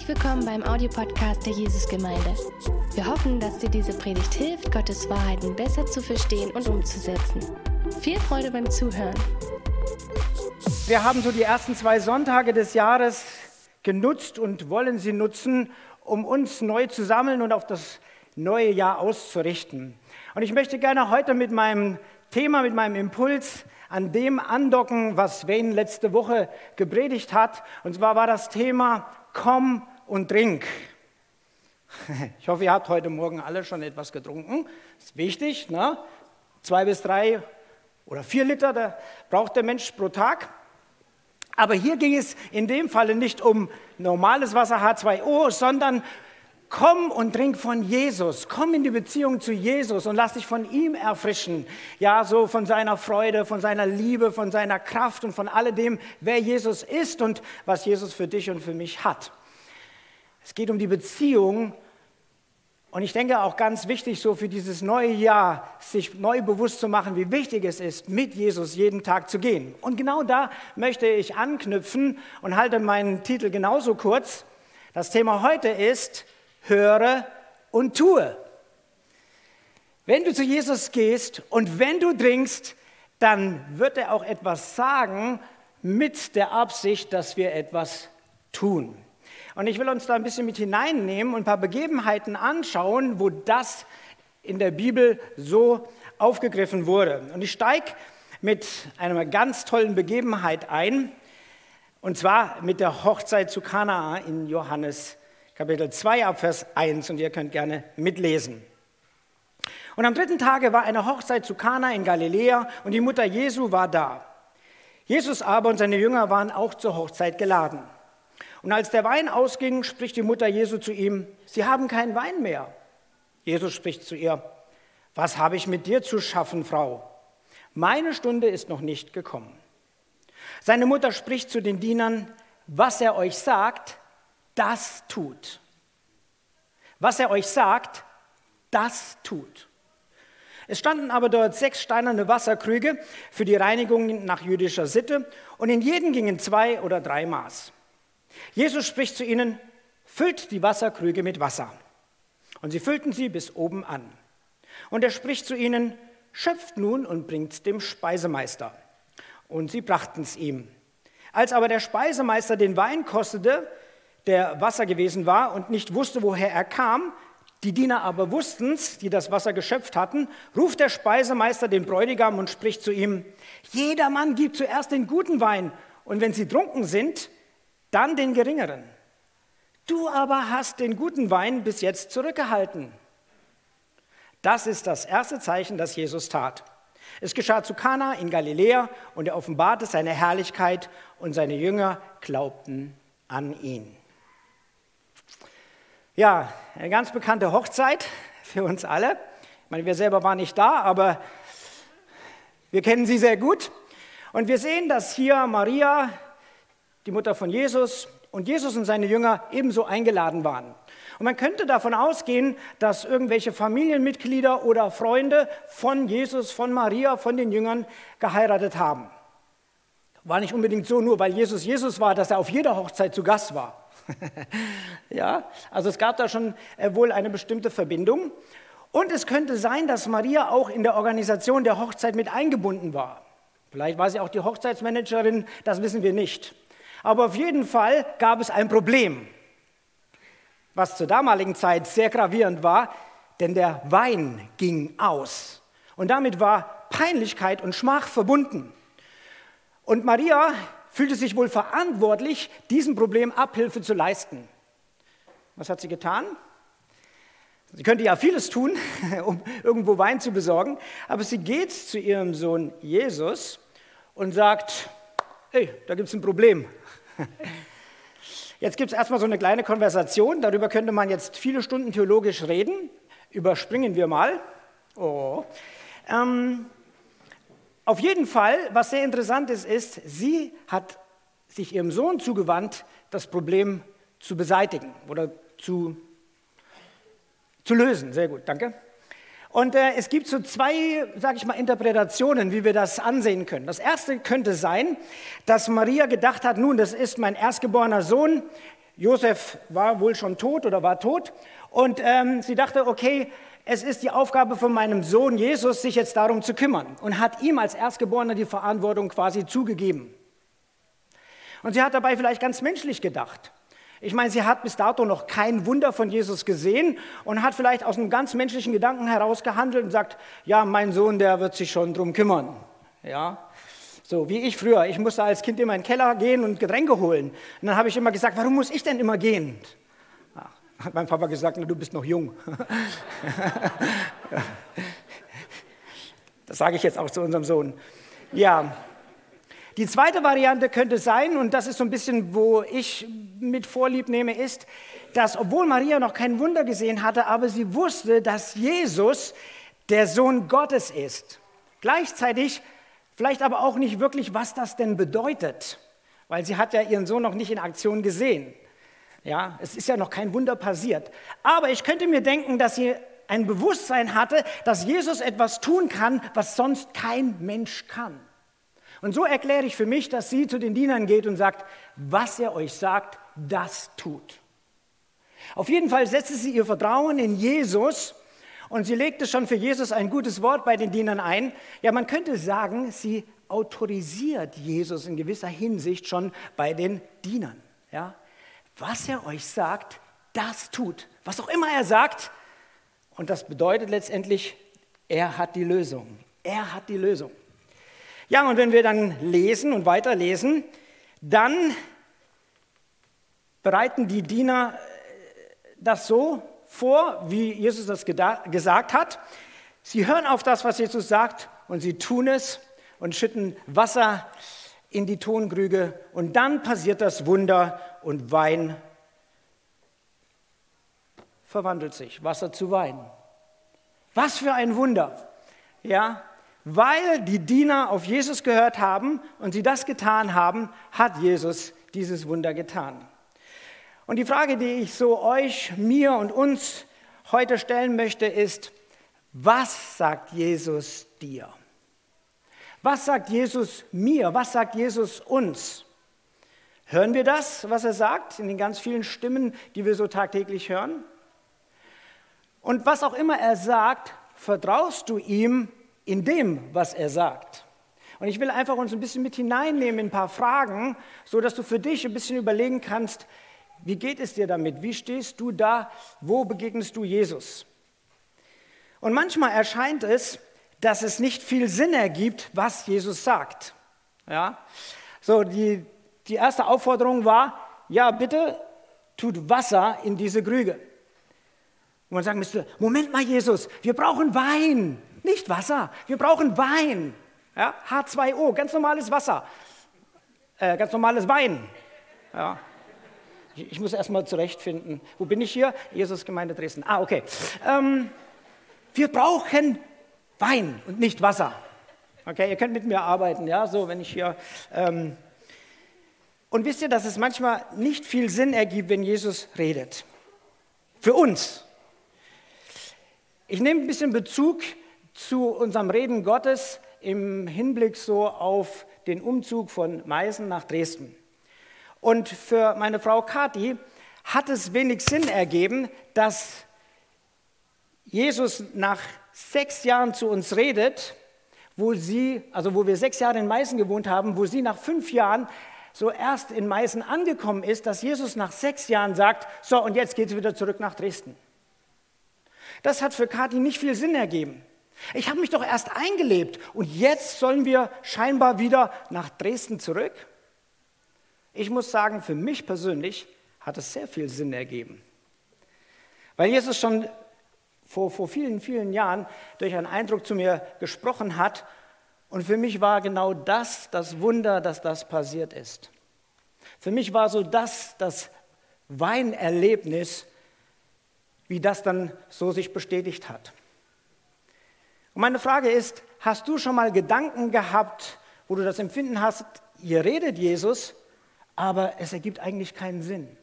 Herzlich willkommen beim Audiopodcast der Jesusgemeinde. Wir hoffen, dass dir diese Predigt hilft, Gottes Wahrheiten besser zu verstehen und umzusetzen. Viel Freude beim Zuhören. Wir haben so die ersten zwei Sonntage des Jahres genutzt und wollen sie nutzen, um uns neu zu sammeln und auf das neue Jahr auszurichten. Und ich möchte gerne heute mit meinem Thema, mit meinem Impuls an dem andocken, was Wayne letzte Woche gepredigt hat. Und zwar war das Thema Komm und trink. Ich hoffe, ihr habt heute Morgen alle schon etwas getrunken. Das ist wichtig. Ne? Zwei bis drei oder vier Liter da braucht der Mensch pro Tag. Aber hier ging es in dem Falle nicht um normales Wasser H2O, sondern Komm und trink von Jesus. Komm in die Beziehung zu Jesus und lass dich von ihm erfrischen. Ja, so von seiner Freude, von seiner Liebe, von seiner Kraft und von alledem, wer Jesus ist und was Jesus für dich und für mich hat. Es geht um die Beziehung und ich denke auch ganz wichtig, so für dieses neue Jahr, sich neu bewusst zu machen, wie wichtig es ist, mit Jesus jeden Tag zu gehen. Und genau da möchte ich anknüpfen und halte meinen Titel genauso kurz. Das Thema heute ist, höre und tue. Wenn du zu Jesus gehst und wenn du trinkst, dann wird er auch etwas sagen mit der Absicht, dass wir etwas tun. Und ich will uns da ein bisschen mit hineinnehmen und ein paar Begebenheiten anschauen, wo das in der Bibel so aufgegriffen wurde. Und ich steige mit einer ganz tollen Begebenheit ein, und zwar mit der Hochzeit zu Kanaa in Johannes Kapitel 2 ab Vers 1 und ihr könnt gerne mitlesen. Und am dritten Tage war eine Hochzeit zu Kana in Galiläa und die Mutter Jesu war da. Jesus aber und seine Jünger waren auch zur Hochzeit geladen. Und als der Wein ausging, spricht die Mutter Jesu zu ihm, Sie haben keinen Wein mehr. Jesus spricht zu ihr, Was habe ich mit dir zu schaffen, Frau? Meine Stunde ist noch nicht gekommen. Seine Mutter spricht zu den Dienern, Was er euch sagt, das tut. Was er euch sagt, das tut. Es standen aber dort sechs steinerne Wasserkrüge für die Reinigung nach jüdischer Sitte und in jeden gingen zwei oder drei Maß. Jesus spricht zu ihnen, füllt die Wasserkrüge mit Wasser. Und sie füllten sie bis oben an. Und er spricht zu ihnen, schöpft nun und bringt dem Speisemeister. Und sie brachten es ihm. Als aber der Speisemeister den Wein kostete, der Wasser gewesen war und nicht wusste, woher er kam, die Diener aber wussten es, die das Wasser geschöpft hatten, ruft der Speisemeister den Bräutigam und spricht zu ihm, jeder Mann gibt zuerst den guten Wein und wenn sie trunken sind, dann den geringeren. Du aber hast den guten Wein bis jetzt zurückgehalten. Das ist das erste Zeichen, das Jesus tat. Es geschah zu Kana in Galiläa und er offenbarte seine Herrlichkeit und seine Jünger glaubten an ihn. Ja, eine ganz bekannte Hochzeit für uns alle. Ich meine, wir selber waren nicht da, aber wir kennen sie sehr gut. Und wir sehen, dass hier Maria, die Mutter von Jesus, und Jesus und seine Jünger ebenso eingeladen waren. Und man könnte davon ausgehen, dass irgendwelche Familienmitglieder oder Freunde von Jesus, von Maria, von den Jüngern geheiratet haben. War nicht unbedingt so, nur weil Jesus Jesus war, dass er auf jeder Hochzeit zu Gast war. ja, also es gab da schon äh, wohl eine bestimmte Verbindung. Und es könnte sein, dass Maria auch in der Organisation der Hochzeit mit eingebunden war. Vielleicht war sie auch die Hochzeitsmanagerin, das wissen wir nicht. Aber auf jeden Fall gab es ein Problem, was zur damaligen Zeit sehr gravierend war, denn der Wein ging aus. Und damit war Peinlichkeit und Schmach verbunden. Und Maria fühlte sich wohl verantwortlich, diesem Problem Abhilfe zu leisten. Was hat sie getan? Sie könnte ja vieles tun, um irgendwo Wein zu besorgen, aber sie geht zu ihrem Sohn Jesus und sagt, hey, da gibt es ein Problem. Jetzt gibt es erstmal so eine kleine Konversation, darüber könnte man jetzt viele Stunden theologisch reden, überspringen wir mal. Oh. Ähm, auf jeden Fall, was sehr interessant ist, ist, sie hat sich ihrem Sohn zugewandt, das Problem zu beseitigen oder zu, zu lösen. Sehr gut, danke. Und äh, es gibt so zwei, sage ich mal, Interpretationen, wie wir das ansehen können. Das erste könnte sein, dass Maria gedacht hat, nun, das ist mein erstgeborener Sohn, Josef war wohl schon tot oder war tot. Und ähm, sie dachte, okay, es ist die Aufgabe von meinem Sohn Jesus, sich jetzt darum zu kümmern. Und hat ihm als Erstgeborener die Verantwortung quasi zugegeben. Und sie hat dabei vielleicht ganz menschlich gedacht. Ich meine, sie hat bis dato noch kein Wunder von Jesus gesehen und hat vielleicht aus einem ganz menschlichen Gedanken heraus gehandelt und sagt, ja, mein Sohn, der wird sich schon drum kümmern. Ja, so wie ich früher. Ich musste als Kind immer in den Keller gehen und Getränke holen. Und dann habe ich immer gesagt, warum muss ich denn immer gehen? Hat mein Papa gesagt, na, du bist noch jung. das sage ich jetzt auch zu unserem Sohn. Ja, die zweite Variante könnte sein, und das ist so ein bisschen, wo ich mit Vorlieb nehme, ist, dass obwohl Maria noch kein Wunder gesehen hatte, aber sie wusste, dass Jesus der Sohn Gottes ist. Gleichzeitig vielleicht aber auch nicht wirklich, was das denn bedeutet, weil sie hat ja ihren Sohn noch nicht in Aktion gesehen. Ja, es ist ja noch kein Wunder passiert. Aber ich könnte mir denken, dass sie ein Bewusstsein hatte, dass Jesus etwas tun kann, was sonst kein Mensch kann. Und so erkläre ich für mich, dass sie zu den Dienern geht und sagt, was er euch sagt, das tut. Auf jeden Fall setzte sie ihr Vertrauen in Jesus und sie legte schon für Jesus ein gutes Wort bei den Dienern ein. Ja, man könnte sagen, sie autorisiert Jesus in gewisser Hinsicht schon bei den Dienern. Ja? Was er euch sagt, das tut. Was auch immer er sagt. Und das bedeutet letztendlich, er hat die Lösung. Er hat die Lösung. Ja, und wenn wir dann lesen und weiterlesen, dann bereiten die Diener äh, das so vor, wie Jesus das gesagt hat. Sie hören auf das, was Jesus sagt, und sie tun es und schütten Wasser in die Tonkrüge. Und dann passiert das Wunder und Wein verwandelt sich, Wasser zu Wein. Was für ein Wunder! Ja, weil die Diener auf Jesus gehört haben und sie das getan haben, hat Jesus dieses Wunder getan. Und die Frage, die ich so euch, mir und uns heute stellen möchte, ist, was sagt Jesus dir? Was sagt Jesus mir? Was sagt Jesus uns? Hören wir das, was er sagt, in den ganz vielen Stimmen, die wir so tagtäglich hören? Und was auch immer er sagt, vertraust du ihm in dem, was er sagt. Und ich will einfach uns ein bisschen mit hineinnehmen in ein paar Fragen, so dass du für dich ein bisschen überlegen kannst, wie geht es dir damit? Wie stehst du da? Wo begegnest du Jesus? Und manchmal erscheint es, dass es nicht viel Sinn ergibt, was Jesus sagt. Ja? So, die, die erste Aufforderung war, ja, bitte tut Wasser in diese Krüge. Und man sagen müsste, Moment mal, Jesus, wir brauchen Wein. Nicht Wasser, wir brauchen Wein. Ja? H2O, ganz normales Wasser. Äh, ganz normales Wein. Ja. Ich, ich muss erstmal zurechtfinden. Wo bin ich hier? Jesus Gemeinde Dresden. Ah, okay. Ähm, wir brauchen Wein und nicht Wasser. Okay, ihr könnt mit mir arbeiten, ja, so wenn ich hier. Ähm und wisst ihr, dass es manchmal nicht viel Sinn ergibt, wenn Jesus redet? Für uns. Ich nehme ein bisschen Bezug zu unserem Reden Gottes im Hinblick so auf den Umzug von Meißen nach Dresden. Und für meine Frau Kathi hat es wenig Sinn ergeben, dass Jesus nach sechs Jahren zu uns redet, wo sie, also wo wir sechs Jahre in Meißen gewohnt haben, wo sie nach fünf Jahren so erst in Meißen angekommen ist, dass Jesus nach sechs Jahren sagt, so und jetzt geht es wieder zurück nach Dresden. Das hat für Kathi nicht viel Sinn ergeben. Ich habe mich doch erst eingelebt und jetzt sollen wir scheinbar wieder nach Dresden zurück? Ich muss sagen, für mich persönlich hat es sehr viel Sinn ergeben. Weil Jesus schon vor, vor vielen, vielen Jahren durch einen Eindruck zu mir gesprochen hat und für mich war genau das das Wunder, dass das passiert ist. Für mich war so das das Weinerlebnis, wie das dann so sich bestätigt hat. Und meine Frage ist, hast du schon mal Gedanken gehabt, wo du das Empfinden hast, hier redet Jesus, aber es ergibt eigentlich keinen Sinn.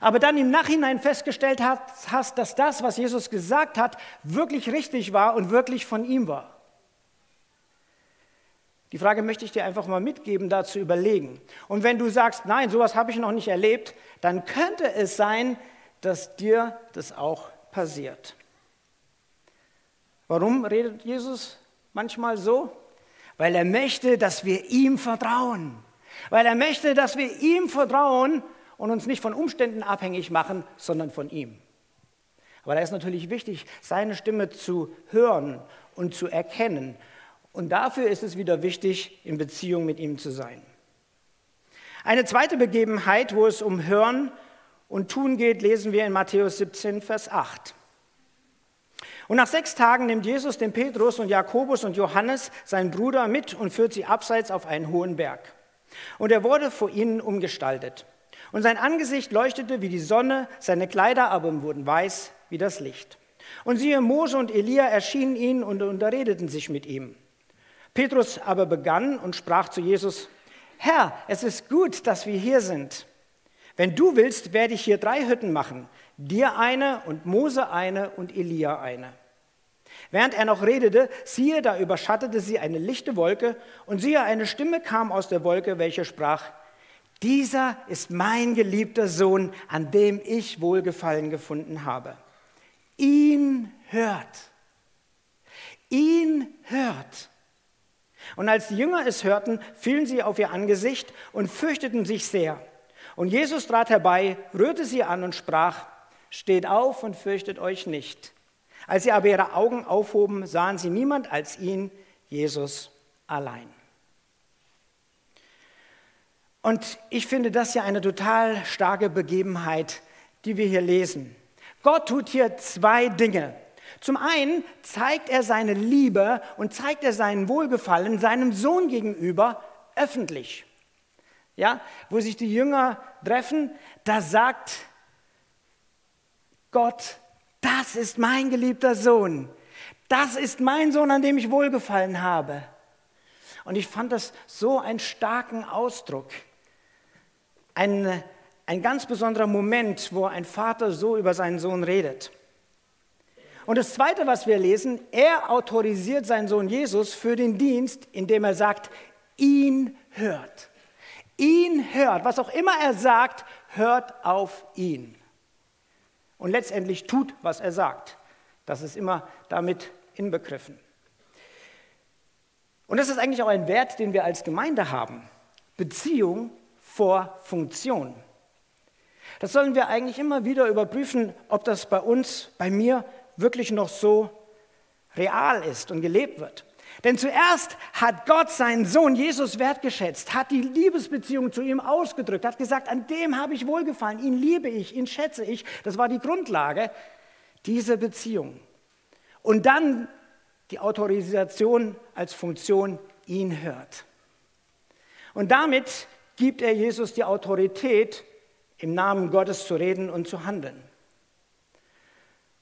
Aber dann im Nachhinein festgestellt hast, dass das, was Jesus gesagt hat, wirklich richtig war und wirklich von ihm war. Die Frage möchte ich dir einfach mal mitgeben, da zu überlegen. Und wenn du sagst, nein, sowas habe ich noch nicht erlebt, dann könnte es sein, dass dir das auch passiert. Warum redet Jesus manchmal so? Weil er möchte, dass wir ihm vertrauen. Weil er möchte, dass wir ihm vertrauen und uns nicht von Umständen abhängig machen, sondern von ihm. Aber da ist natürlich wichtig, seine Stimme zu hören und zu erkennen. Und dafür ist es wieder wichtig, in Beziehung mit ihm zu sein. Eine zweite Begebenheit, wo es um Hören und Tun geht, lesen wir in Matthäus 17, Vers 8. Und nach sechs Tagen nimmt Jesus den Petrus und Jakobus und Johannes, seinen Bruder, mit und führt sie abseits auf einen hohen Berg. Und er wurde vor ihnen umgestaltet. Und sein Angesicht leuchtete wie die Sonne, seine Kleider aber wurden weiß wie das Licht. Und siehe, Mose und Elia erschienen ihnen und unterredeten sich mit ihm. Petrus aber begann und sprach zu Jesus, Herr, es ist gut, dass wir hier sind. Wenn du willst, werde ich hier drei Hütten machen, dir eine und Mose eine und Elia eine. Während er noch redete, siehe, da überschattete sie eine lichte Wolke, und siehe, eine Stimme kam aus der Wolke, welche sprach, dieser ist mein geliebter Sohn, an dem ich Wohlgefallen gefunden habe. Ihn hört. Ihn hört. Und als die Jünger es hörten, fielen sie auf ihr Angesicht und fürchteten sich sehr. Und Jesus trat herbei, rührte sie an und sprach, steht auf und fürchtet euch nicht. Als sie aber ihre Augen aufhoben, sahen sie niemand als ihn, Jesus allein. Und ich finde das ja eine total starke Begebenheit, die wir hier lesen. Gott tut hier zwei Dinge. Zum einen zeigt er seine Liebe und zeigt er seinen Wohlgefallen seinem Sohn gegenüber öffentlich ja, wo sich die Jünger treffen, da sagt Gott, das ist mein geliebter Sohn. Das ist mein Sohn, an dem ich wohlgefallen habe. Und ich fand das so einen starken Ausdruck. Ein, ein ganz besonderer Moment, wo ein Vater so über seinen Sohn redet. Und das Zweite, was wir lesen, er autorisiert seinen Sohn Jesus für den Dienst, indem er sagt, ihn hört ihn hört, was auch immer er sagt, hört auf ihn. Und letztendlich tut, was er sagt. Das ist immer damit inbegriffen. Und das ist eigentlich auch ein Wert, den wir als Gemeinde haben. Beziehung vor Funktion. Das sollen wir eigentlich immer wieder überprüfen, ob das bei uns, bei mir wirklich noch so real ist und gelebt wird. Denn zuerst hat Gott seinen Sohn Jesus wertgeschätzt, hat die Liebesbeziehung zu ihm ausgedrückt, hat gesagt, an dem habe ich wohlgefallen, ihn liebe ich, ihn schätze ich. Das war die Grundlage dieser Beziehung. Und dann die Autorisation als Funktion, ihn hört. Und damit gibt er Jesus die Autorität, im Namen Gottes zu reden und zu handeln.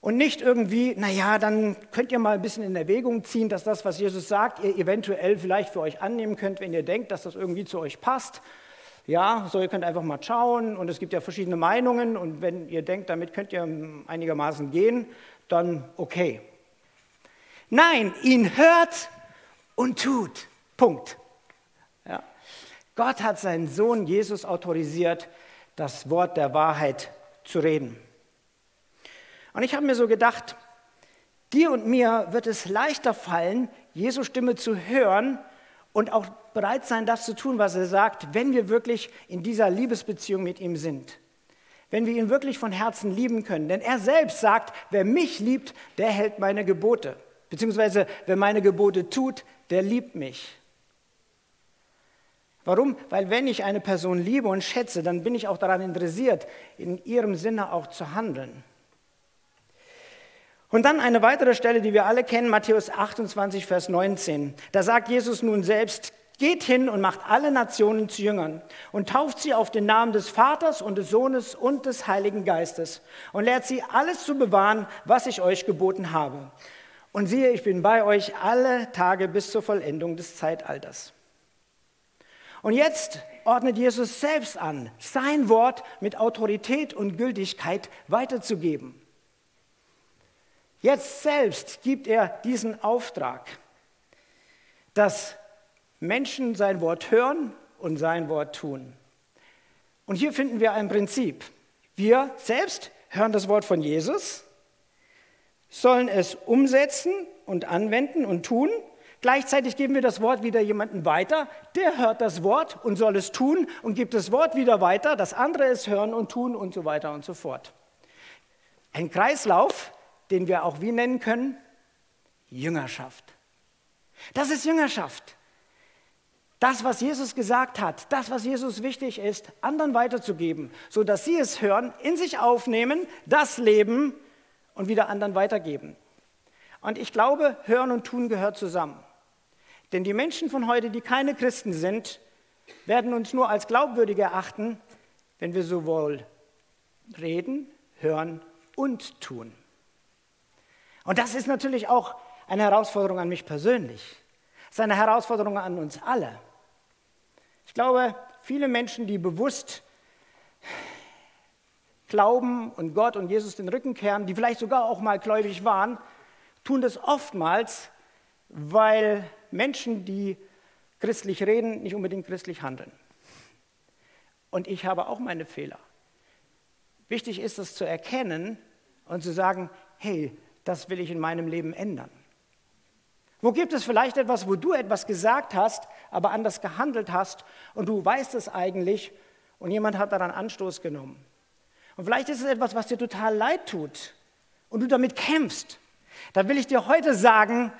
Und nicht irgendwie, naja, dann könnt ihr mal ein bisschen in Erwägung ziehen, dass das, was Jesus sagt, ihr eventuell vielleicht für euch annehmen könnt, wenn ihr denkt, dass das irgendwie zu euch passt. Ja, so ihr könnt einfach mal schauen und es gibt ja verschiedene Meinungen und wenn ihr denkt, damit könnt ihr einigermaßen gehen, dann okay. Nein, ihn hört und tut. Punkt. Ja. Gott hat seinen Sohn Jesus autorisiert, das Wort der Wahrheit zu reden. Und ich habe mir so gedacht, dir und mir wird es leichter fallen, Jesu Stimme zu hören und auch bereit sein, das zu tun, was er sagt, wenn wir wirklich in dieser Liebesbeziehung mit ihm sind. Wenn wir ihn wirklich von Herzen lieben können. Denn er selbst sagt, wer mich liebt, der hält meine Gebote. Beziehungsweise wer meine Gebote tut, der liebt mich. Warum? Weil wenn ich eine Person liebe und schätze, dann bin ich auch daran interessiert, in ihrem Sinne auch zu handeln. Und dann eine weitere Stelle, die wir alle kennen, Matthäus 28, Vers 19. Da sagt Jesus nun selbst, geht hin und macht alle Nationen zu Jüngern und tauft sie auf den Namen des Vaters und des Sohnes und des Heiligen Geistes und lehrt sie alles zu bewahren, was ich euch geboten habe. Und siehe, ich bin bei euch alle Tage bis zur Vollendung des Zeitalters. Und jetzt ordnet Jesus selbst an, sein Wort mit Autorität und Gültigkeit weiterzugeben. Jetzt selbst gibt er diesen Auftrag, dass Menschen sein Wort hören und sein Wort tun. Und hier finden wir ein Prinzip. Wir selbst hören das Wort von Jesus, sollen es umsetzen und anwenden und tun. Gleichzeitig geben wir das Wort wieder jemandem weiter, der hört das Wort und soll es tun und gibt das Wort wieder weiter, das andere es hören und tun und so weiter und so fort. Ein Kreislauf, den wir auch wie nennen können? Jüngerschaft. Das ist Jüngerschaft. Das, was Jesus gesagt hat, das, was Jesus wichtig ist, anderen weiterzugeben, sodass sie es hören, in sich aufnehmen, das leben und wieder anderen weitergeben. Und ich glaube, Hören und Tun gehört zusammen. Denn die Menschen von heute, die keine Christen sind, werden uns nur als glaubwürdig erachten, wenn wir sowohl reden, hören und tun. Und das ist natürlich auch eine Herausforderung an mich persönlich. Es ist eine Herausforderung an uns alle. Ich glaube, viele Menschen, die bewusst glauben und Gott und Jesus den Rücken kehren, die vielleicht sogar auch mal gläubig waren, tun das oftmals, weil Menschen, die christlich reden, nicht unbedingt christlich handeln. Und ich habe auch meine Fehler. Wichtig ist es zu erkennen und zu sagen, hey, das will ich in meinem Leben ändern. Wo gibt es vielleicht etwas, wo du etwas gesagt hast, aber anders gehandelt hast und du weißt es eigentlich und jemand hat daran Anstoß genommen? Und vielleicht ist es etwas, was dir total leid tut und du damit kämpfst. Da will ich dir heute sagen,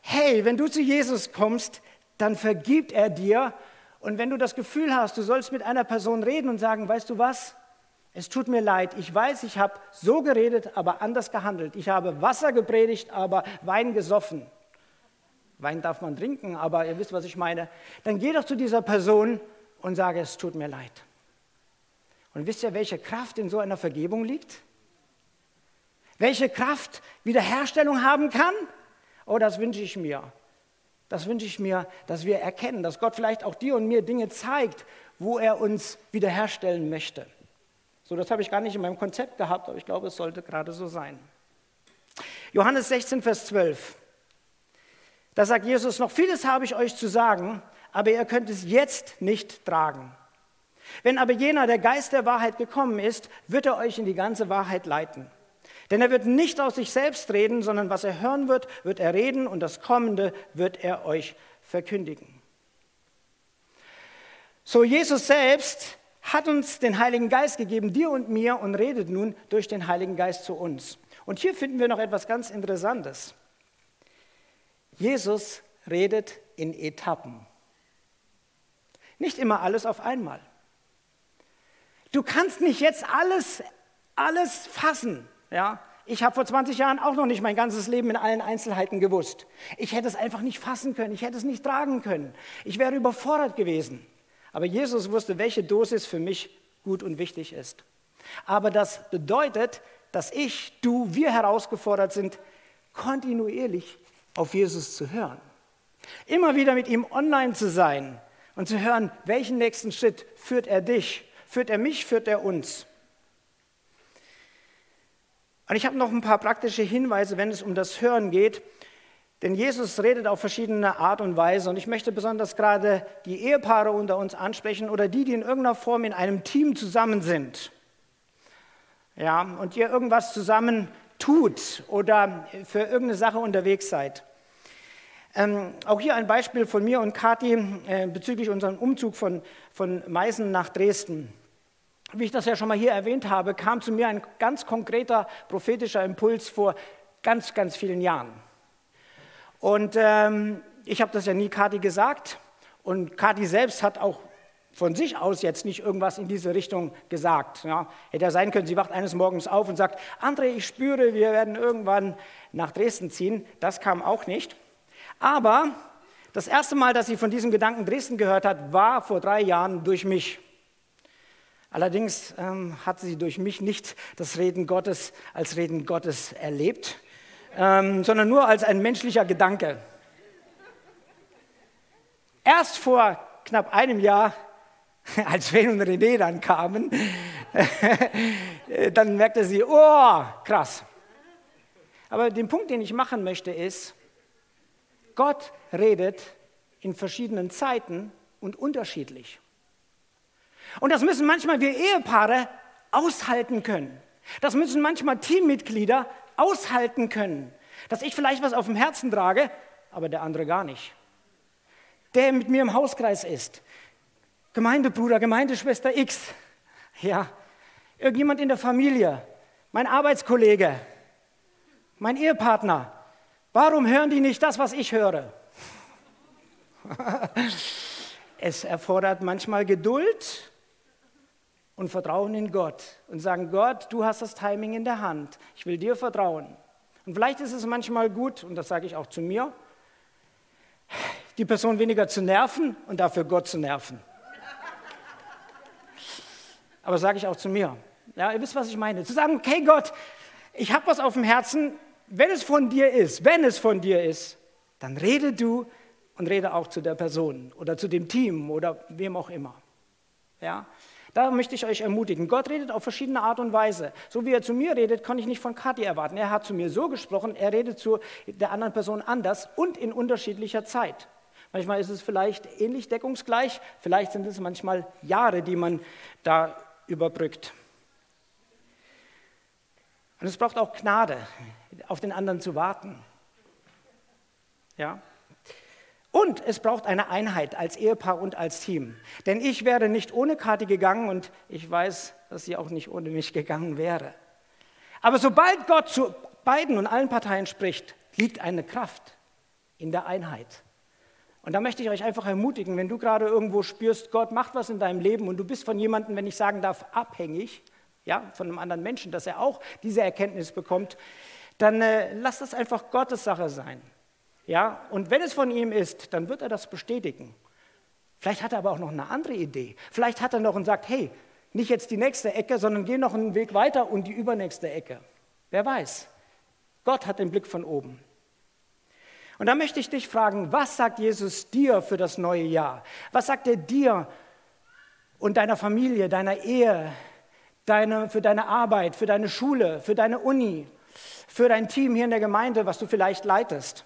hey, wenn du zu Jesus kommst, dann vergibt er dir. Und wenn du das Gefühl hast, du sollst mit einer Person reden und sagen, weißt du was, es tut mir leid, ich weiß, ich habe so geredet, aber anders gehandelt. Ich habe Wasser gepredigt, aber Wein gesoffen. Wein darf man trinken, aber ihr wisst, was ich meine. Dann geh doch zu dieser Person und sage, es tut mir leid. Und wisst ihr, welche Kraft in so einer Vergebung liegt? Welche Kraft Wiederherstellung haben kann? Oh, das wünsche ich mir. Das wünsche ich mir, dass wir erkennen, dass Gott vielleicht auch dir und mir Dinge zeigt, wo er uns wiederherstellen möchte. So, das habe ich gar nicht in meinem Konzept gehabt, aber ich glaube, es sollte gerade so sein. Johannes 16, Vers 12. Da sagt Jesus, noch vieles habe ich euch zu sagen, aber ihr könnt es jetzt nicht tragen. Wenn aber jener, der Geist der Wahrheit gekommen ist, wird er euch in die ganze Wahrheit leiten. Denn er wird nicht aus sich selbst reden, sondern was er hören wird, wird er reden und das Kommende wird er euch verkündigen. So, Jesus selbst hat uns den Heiligen Geist gegeben, dir und mir, und redet nun durch den Heiligen Geist zu uns. Und hier finden wir noch etwas ganz Interessantes. Jesus redet in Etappen. Nicht immer alles auf einmal. Du kannst nicht jetzt alles, alles fassen. Ja? Ich habe vor 20 Jahren auch noch nicht mein ganzes Leben in allen Einzelheiten gewusst. Ich hätte es einfach nicht fassen können, ich hätte es nicht tragen können. Ich wäre überfordert gewesen. Aber Jesus wusste, welche Dosis für mich gut und wichtig ist. Aber das bedeutet, dass ich, du, wir herausgefordert sind, kontinuierlich auf Jesus zu hören. Immer wieder mit ihm online zu sein und zu hören, welchen nächsten Schritt führt er dich, führt er mich, führt er uns. Und ich habe noch ein paar praktische Hinweise, wenn es um das Hören geht. Denn Jesus redet auf verschiedene Art und Weise. Und ich möchte besonders gerade die Ehepaare unter uns ansprechen oder die, die in irgendeiner Form in einem Team zusammen sind. Ja, und ihr irgendwas zusammen tut oder für irgendeine Sache unterwegs seid. Ähm, auch hier ein Beispiel von mir und Kathi äh, bezüglich unserem Umzug von, von Meißen nach Dresden. Wie ich das ja schon mal hier erwähnt habe, kam zu mir ein ganz konkreter prophetischer Impuls vor ganz, ganz vielen Jahren. Und ähm, ich habe das ja nie Kathi gesagt und Kathi selbst hat auch von sich aus jetzt nicht irgendwas in diese Richtung gesagt. Ja. Hätte ja sein können, sie wacht eines Morgens auf und sagt, André, ich spüre, wir werden irgendwann nach Dresden ziehen. Das kam auch nicht. Aber das erste Mal, dass sie von diesem Gedanken Dresden gehört hat, war vor drei Jahren durch mich. Allerdings ähm, hat sie durch mich nicht das Reden Gottes als Reden Gottes erlebt, ähm, sondern nur als ein menschlicher Gedanke. Erst vor knapp einem Jahr Als Sven und René dann kamen, dann merkte sie, oh, krass. Aber den Punkt, den ich machen möchte, ist, Gott redet in verschiedenen Zeiten und unterschiedlich. Und das müssen manchmal wir Ehepaare aushalten können. Das müssen manchmal Teammitglieder aushalten können, dass ich vielleicht was auf dem Herzen trage, aber der andere gar nicht. Der mit mir im Hauskreis ist, Gemeindebruder, Gemeindeschwester X, ja, irgendjemand in der Familie, mein Arbeitskollege, mein Ehepartner. Warum hören die nicht das, was ich höre? es erfordert manchmal Geduld und Vertrauen in Gott und sagen, Gott, du hast das Timing in der Hand. Ich will dir vertrauen. Und vielleicht ist es manchmal gut, und das sage ich auch zu mir, die Person weniger zu nerven und dafür Gott zu nerven. Aber sage ich auch zu mir. Ja, ihr wisst, was ich meine. Zu sagen, okay Gott, ich habe was auf dem Herzen, wenn es von dir ist, wenn es von dir ist, dann rede du und rede auch zu der Person oder zu dem Team oder wem auch immer. Ja? Da möchte ich euch ermutigen. Gott redet auf verschiedene Art und Weise. So wie er zu mir redet, kann ich nicht von Kathi erwarten. Er hat zu mir so gesprochen, er redet zu der anderen Person anders und in unterschiedlicher Zeit. Manchmal ist es vielleicht ähnlich deckungsgleich, vielleicht sind es manchmal Jahre, die man da überbrückt. Und es braucht auch Gnade, auf den anderen zu warten. Ja? Und es braucht eine Einheit als Ehepaar und als Team. Denn ich wäre nicht ohne Kathi gegangen und ich weiß, dass sie auch nicht ohne mich gegangen wäre. Aber sobald Gott zu beiden und allen Parteien spricht, liegt eine Kraft in der Einheit. Und da möchte ich euch einfach ermutigen, wenn du gerade irgendwo spürst, Gott macht was in deinem Leben und du bist von jemandem, wenn ich sagen darf, abhängig, ja, von einem anderen Menschen, dass er auch diese Erkenntnis bekommt, dann äh, lass das einfach Gottes Sache sein. Ja, und wenn es von ihm ist, dann wird er das bestätigen. Vielleicht hat er aber auch noch eine andere Idee. Vielleicht hat er noch und sagt, hey, nicht jetzt die nächste Ecke, sondern geh noch einen Weg weiter und die übernächste Ecke. Wer weiß? Gott hat den Blick von oben. Und da möchte ich dich fragen, was sagt Jesus dir für das neue Jahr? Was sagt er dir und deiner Familie, deiner Ehe, deine, für deine Arbeit, für deine Schule, für deine Uni, für dein Team hier in der Gemeinde, was du vielleicht leitest?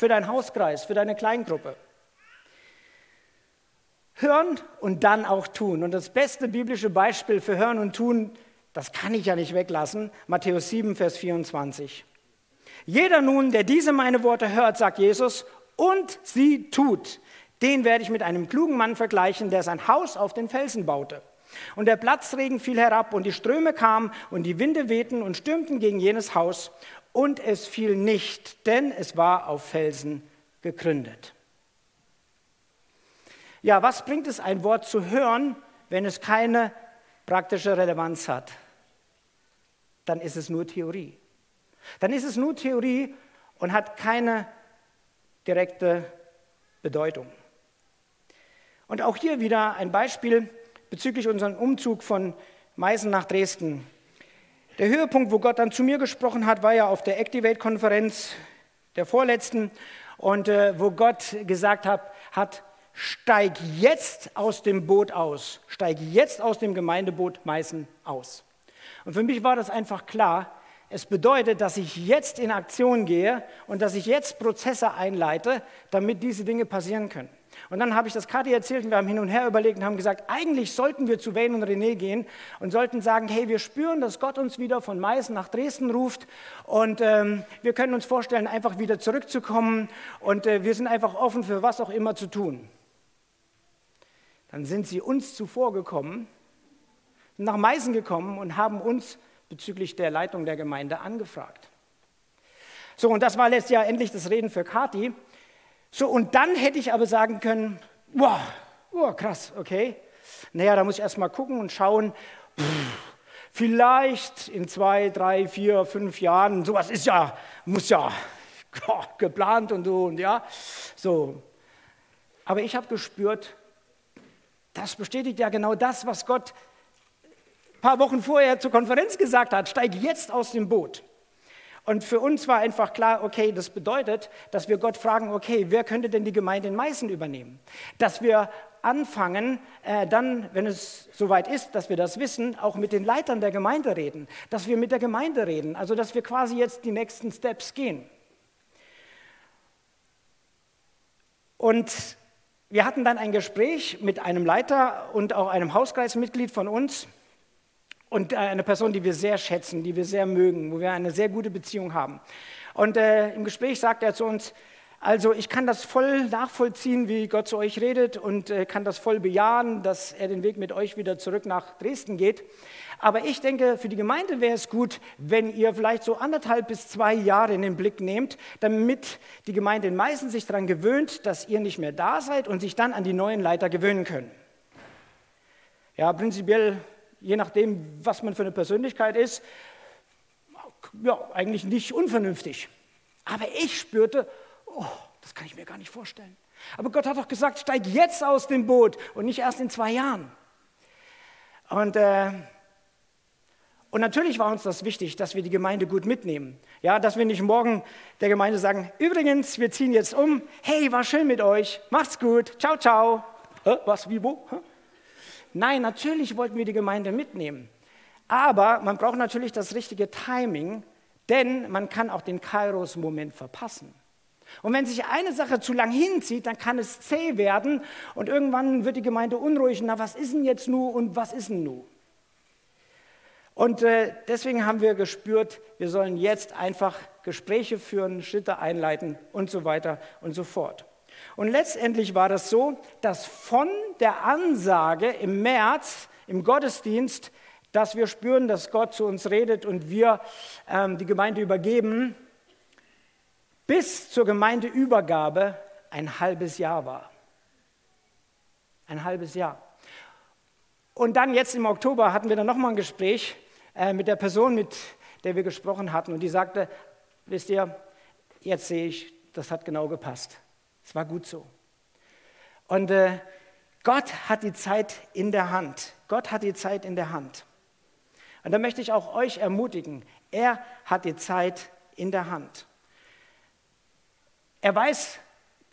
Für deinen Hauskreis, für deine Kleingruppe. Hören und dann auch tun. Und das beste biblische Beispiel für Hören und Tun, das kann ich ja nicht weglassen, Matthäus 7, Vers 24. Jeder nun, der diese meine Worte hört, sagt Jesus, und sie tut, den werde ich mit einem klugen Mann vergleichen, der sein Haus auf den Felsen baute. Und der Platzregen fiel herab und die Ströme kamen und die Winde wehten und stürmten gegen jenes Haus und es fiel nicht, denn es war auf Felsen gegründet. Ja, was bringt es, ein Wort zu hören, wenn es keine praktische Relevanz hat? Dann ist es nur Theorie. Dann ist es nur Theorie und hat keine direkte Bedeutung. Und auch hier wieder ein Beispiel bezüglich unserem Umzug von Meißen nach Dresden. Der Höhepunkt, wo Gott dann zu mir gesprochen hat, war ja auf der Activate-Konferenz der vorletzten und äh, wo Gott gesagt hat, hat, steig jetzt aus dem Boot aus, steig jetzt aus dem Gemeindeboot Meißen aus. Und für mich war das einfach klar, es bedeutet, dass ich jetzt in Aktion gehe und dass ich jetzt Prozesse einleite, damit diese Dinge passieren können. Und dann habe ich das Kathi erzählt und wir haben hin und her überlegt und haben gesagt, eigentlich sollten wir zu Wayne und René gehen und sollten sagen, hey, wir spüren, dass Gott uns wieder von Meißen nach Dresden ruft und ähm, wir können uns vorstellen, einfach wieder zurückzukommen und äh, wir sind einfach offen für was auch immer zu tun. Dann sind sie uns zuvorgekommen, nach Meißen gekommen und haben uns bezüglich der Leitung der Gemeinde angefragt. So, und das war letztes Jahr endlich das Reden für Kathi. So, und dann hätte ich aber sagen können, wow, wow krass, okay. Naja, da muss ich erst mal gucken und schauen, pff, vielleicht in zwei, drei, vier, fünf Jahren, sowas ist ja, muss ja geplant und so und ja, so. Aber ich habe gespürt, das bestätigt ja genau das, was Gott ein paar Wochen vorher zur Konferenz gesagt hat, steige jetzt aus dem Boot. Und für uns war einfach klar, okay, das bedeutet, dass wir Gott fragen, okay, wer könnte denn die Gemeinde in Meißen übernehmen? Dass wir anfangen, äh, dann, wenn es soweit ist, dass wir das wissen, auch mit den Leitern der Gemeinde reden, dass wir mit der Gemeinde reden, also dass wir quasi jetzt die nächsten Steps gehen. Und wir hatten dann ein Gespräch mit einem Leiter und auch einem Hauskreismitglied von uns und äh, eine Person, die wir sehr schätzen, die wir sehr mögen, wo wir eine sehr gute Beziehung haben. Und äh, im Gespräch sagt er zu uns, also ich kann das voll nachvollziehen, wie Gott zu euch redet und äh, kann das voll bejahen, dass er den Weg mit euch wieder zurück nach Dresden geht. Aber ich denke, für die Gemeinde wäre es gut, wenn ihr vielleicht so anderthalb bis zwei Jahre in den Blick nehmt, damit die Gemeinde in Meißen sich daran gewöhnt, dass ihr nicht mehr da seid und sich dann an die neuen Leiter gewöhnen können. Ja, prinzipiell, je nachdem, was man für eine Persönlichkeit ist, ja, eigentlich nicht unvernünftig. Aber ich spürte, oh, das kann ich mir gar nicht vorstellen. Aber Gott hat doch gesagt, steig jetzt aus dem Boot und nicht erst in zwei Jahren. Und äh, und natürlich war uns das wichtig, dass wir die Gemeinde gut mitnehmen. Ja, dass wir nicht morgen der Gemeinde sagen, übrigens, wir ziehen jetzt um. Hey, war schön mit euch. Macht's gut. Ciao, ciao. Äh, was, wie, wo? Hä? Nein, natürlich wollten wir die Gemeinde mitnehmen. Aber man braucht natürlich das richtige Timing, denn man kann auch den Kairos-Moment verpassen. Und wenn sich eine Sache zu lang hinzieht, dann kann es zäh werden und irgendwann wird die Gemeinde unruhig. Na, was ist denn jetzt nu und was ist denn nu? Und äh, deswegen haben wir gespürt, wir sollen jetzt einfach Gespräche führen, Schritte einleiten und so weiter und so fort. Und letztendlich war das so, dass von der Ansage im März im Gottesdienst, dass wir spüren, dass Gott zu uns redet und wir ähm, die Gemeinde übergeben, bis zur Gemeindeübergabe ein halbes Jahr war. Ein halbes Jahr. Und dann jetzt im Oktober hatten wir dann nochmal ein Gespräch äh, mit der Person, mit der wir gesprochen hatten. Und die sagte, wisst ihr, jetzt sehe ich, das hat genau gepasst. Es war gut so. Und äh, Gott hat die Zeit in der Hand. Gott hat die Zeit in der Hand. Und da möchte ich auch euch ermutigen, er hat die Zeit in der Hand. Er weiß,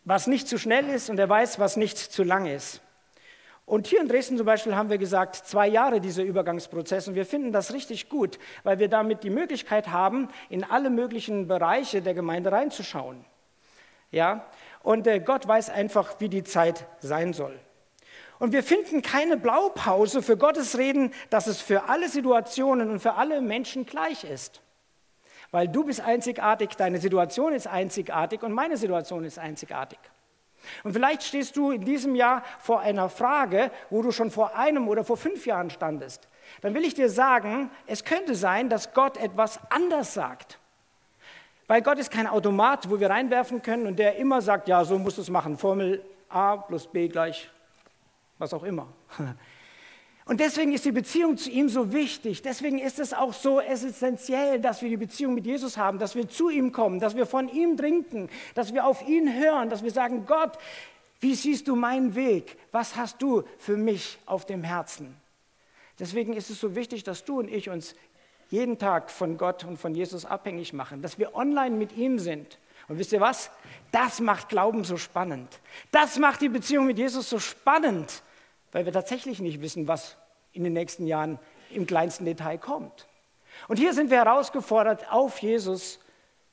was nicht zu schnell ist und er weiß, was nicht zu lang ist. Und hier in Dresden zum Beispiel haben wir gesagt, zwei Jahre dieser Übergangsprozess. Und wir finden das richtig gut, weil wir damit die Möglichkeit haben, in alle möglichen Bereiche der Gemeinde reinzuschauen. Ja? Und äh, Gott weiß einfach, wie die Zeit sein soll. Und wir finden keine Blaupause für Gottes Reden, dass es für alle Situationen und für alle Menschen gleich ist. Weil du bist einzigartig, deine Situation ist einzigartig und meine Situation ist einzigartig. Und vielleicht stehst du in diesem Jahr vor einer Frage, wo du schon vor einem oder vor fünf Jahren standest. Dann will ich dir sagen, es könnte sein, dass Gott etwas anders sagt. Weil Gott ist kein Automat, wo wir reinwerfen können und der immer sagt, ja, so musst du es machen. Formel A plus B gleich was auch immer. Und deswegen ist die Beziehung zu ihm so wichtig. Deswegen ist es auch so essentiell, dass wir die Beziehung mit Jesus haben, dass wir zu ihm kommen, dass wir von ihm trinken, dass wir auf ihn hören, dass wir sagen, Gott, wie siehst du meinen Weg? Was hast du für mich auf dem Herzen? Deswegen ist es so wichtig, dass du und ich uns jeden Tag von Gott und von Jesus abhängig machen, dass wir online mit ihm sind. Und wisst ihr was? Das macht Glauben so spannend. Das macht die Beziehung mit Jesus so spannend weil wir tatsächlich nicht wissen, was in den nächsten Jahren im kleinsten Detail kommt. Und hier sind wir herausgefordert, auf Jesus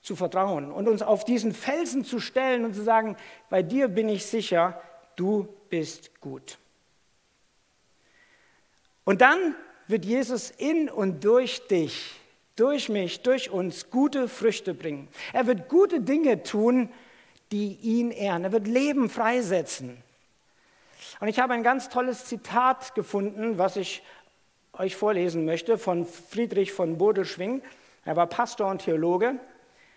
zu vertrauen und uns auf diesen Felsen zu stellen und zu sagen, bei dir bin ich sicher, du bist gut. Und dann wird Jesus in und durch dich, durch mich, durch uns gute Früchte bringen. Er wird gute Dinge tun, die ihn ehren. Er wird Leben freisetzen. Und ich habe ein ganz tolles Zitat gefunden, was ich euch vorlesen möchte, von Friedrich von Bodeschwing. Er war Pastor und Theologe.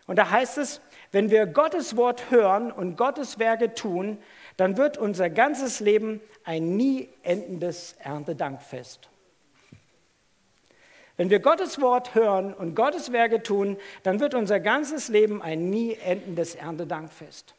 Und da heißt es, wenn wir Gottes Wort hören und Gottes Werke tun, dann wird unser ganzes Leben ein nie endendes Erntedankfest. Wenn wir Gottes Wort hören und Gottes Werke tun, dann wird unser ganzes Leben ein nie endendes Erntedankfest.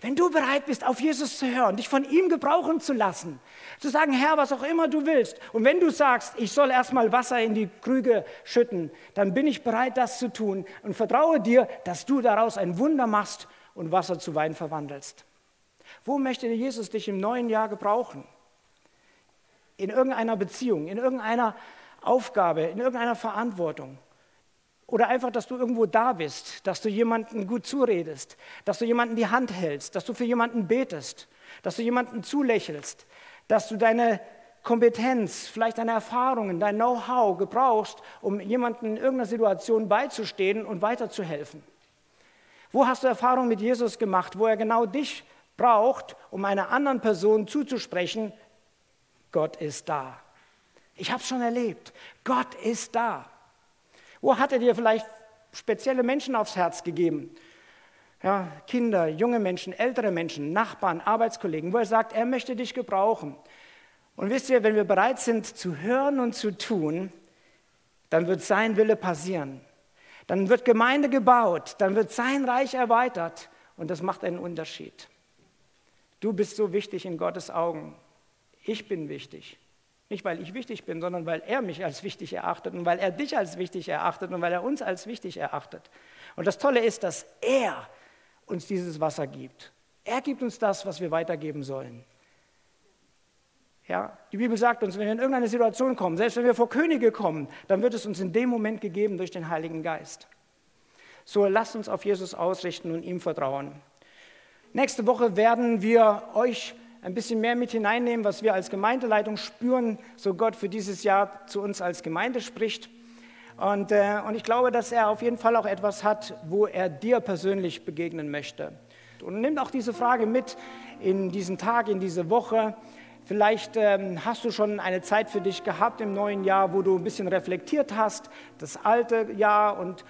Wenn du bereit bist, auf Jesus zu hören, dich von ihm gebrauchen zu lassen, zu sagen, Herr, was auch immer du willst, und wenn du sagst, ich soll erstmal Wasser in die Krüge schütten, dann bin ich bereit, das zu tun und vertraue dir, dass du daraus ein Wunder machst und Wasser zu Wein verwandelst. Wo möchte Jesus dich im neuen Jahr gebrauchen? In irgendeiner Beziehung, in irgendeiner Aufgabe, in irgendeiner Verantwortung. Oder einfach, dass du irgendwo da bist, dass du jemanden gut zuredest, dass du jemanden die Hand hältst, dass du für jemanden betest, dass du jemanden zulächelst, dass du deine Kompetenz, vielleicht deine Erfahrungen, dein Know-how gebrauchst, um jemanden in irgendeiner Situation beizustehen und weiterzuhelfen. Wo hast du Erfahrung mit Jesus gemacht, wo er genau dich braucht, um einer anderen Person zuzusprechen, Gott ist da. Ich habe es schon erlebt. Gott ist da. Wo hat er dir vielleicht spezielle Menschen aufs Herz gegeben? Ja, Kinder, junge Menschen, ältere Menschen, Nachbarn, Arbeitskollegen, wo er sagt, er möchte dich gebrauchen. Und wisst ihr, wenn wir bereit sind zu hören und zu tun, dann wird sein Wille passieren. Dann wird Gemeinde gebaut, dann wird sein Reich erweitert und das macht einen Unterschied. Du bist so wichtig in Gottes Augen. Ich bin wichtig. Nicht, weil ich wichtig bin, sondern weil er mich als wichtig erachtet und weil er dich als wichtig erachtet und weil er uns als wichtig erachtet. Und das Tolle ist, dass er uns dieses Wasser gibt. Er gibt uns das, was wir weitergeben sollen. Ja, die Bibel sagt uns, wenn wir in irgendeine Situation kommen, selbst wenn wir vor Könige kommen, dann wird es uns in dem Moment gegeben durch den Heiligen Geist. So lasst uns auf Jesus ausrichten und ihm vertrauen. Nächste Woche werden wir euch ein bisschen mehr mit hineinnehmen, was wir als Gemeindeleitung spüren, so Gott für dieses Jahr zu uns als Gemeinde spricht. Und, äh, und ich glaube, dass er auf jeden Fall auch etwas hat, wo er dir persönlich begegnen möchte. Und nimm auch diese Frage mit in diesen Tag, in diese Woche. Vielleicht ähm, hast du schon eine Zeit für dich gehabt im neuen Jahr, wo du ein bisschen reflektiert hast, das alte Jahr und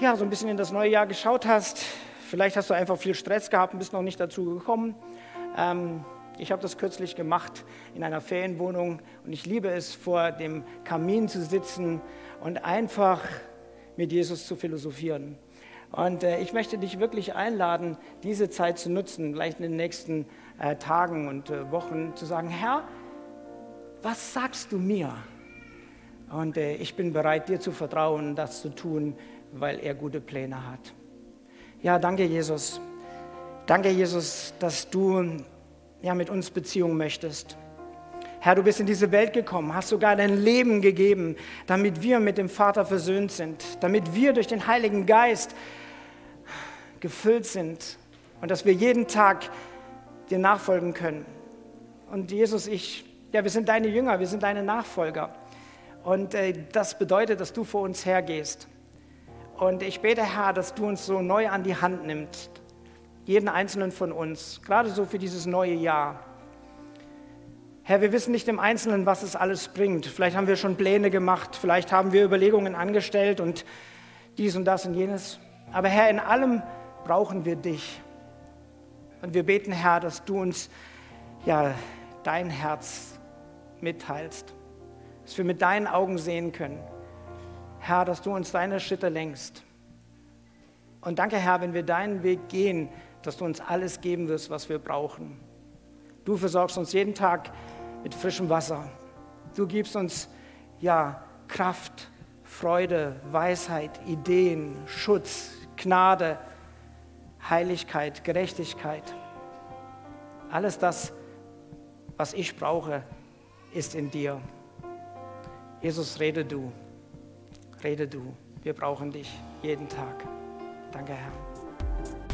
ja, so ein bisschen in das neue Jahr geschaut hast. Vielleicht hast du einfach viel Stress gehabt und bist noch nicht dazu gekommen. Ähm, ich habe das kürzlich gemacht in einer Ferienwohnung und ich liebe es, vor dem Kamin zu sitzen und einfach mit Jesus zu philosophieren. Und äh, ich möchte dich wirklich einladen, diese Zeit zu nutzen, vielleicht in den nächsten äh, Tagen und äh, Wochen zu sagen, Herr, was sagst du mir? Und äh, ich bin bereit, dir zu vertrauen, das zu tun, weil er gute Pläne hat. Ja, danke Jesus. Danke Jesus, dass du ja, mit uns Beziehungen möchtest. Herr, du bist in diese Welt gekommen, hast sogar dein Leben gegeben, damit wir mit dem Vater versöhnt sind, damit wir durch den Heiligen Geist gefüllt sind und dass wir jeden Tag dir nachfolgen können. Und Jesus, ich, ja, wir sind deine Jünger, wir sind deine Nachfolger. Und äh, das bedeutet, dass du vor uns hergehst. Und ich bete, Herr, dass du uns so neu an die Hand nimmst, jeden einzelnen von uns, gerade so für dieses neue Jahr. Herr, wir wissen nicht im Einzelnen, was es alles bringt. Vielleicht haben wir schon Pläne gemacht, vielleicht haben wir Überlegungen angestellt und dies und das und jenes. Aber Herr, in allem brauchen wir dich. Und wir beten, Herr, dass du uns ja dein Herz mitteilst, dass wir mit deinen Augen sehen können. Herr, dass du uns deine Schritte lenkst. Und danke, Herr, wenn wir deinen Weg gehen, dass du uns alles geben wirst, was wir brauchen. Du versorgst uns jeden Tag mit frischem Wasser. Du gibst uns ja Kraft, Freude, Weisheit, Ideen, Schutz, Gnade, Heiligkeit, Gerechtigkeit. Alles das, was ich brauche, ist in dir. Jesus, rede du. Rede du. Wir brauchen dich jeden Tag. Danke, Herr.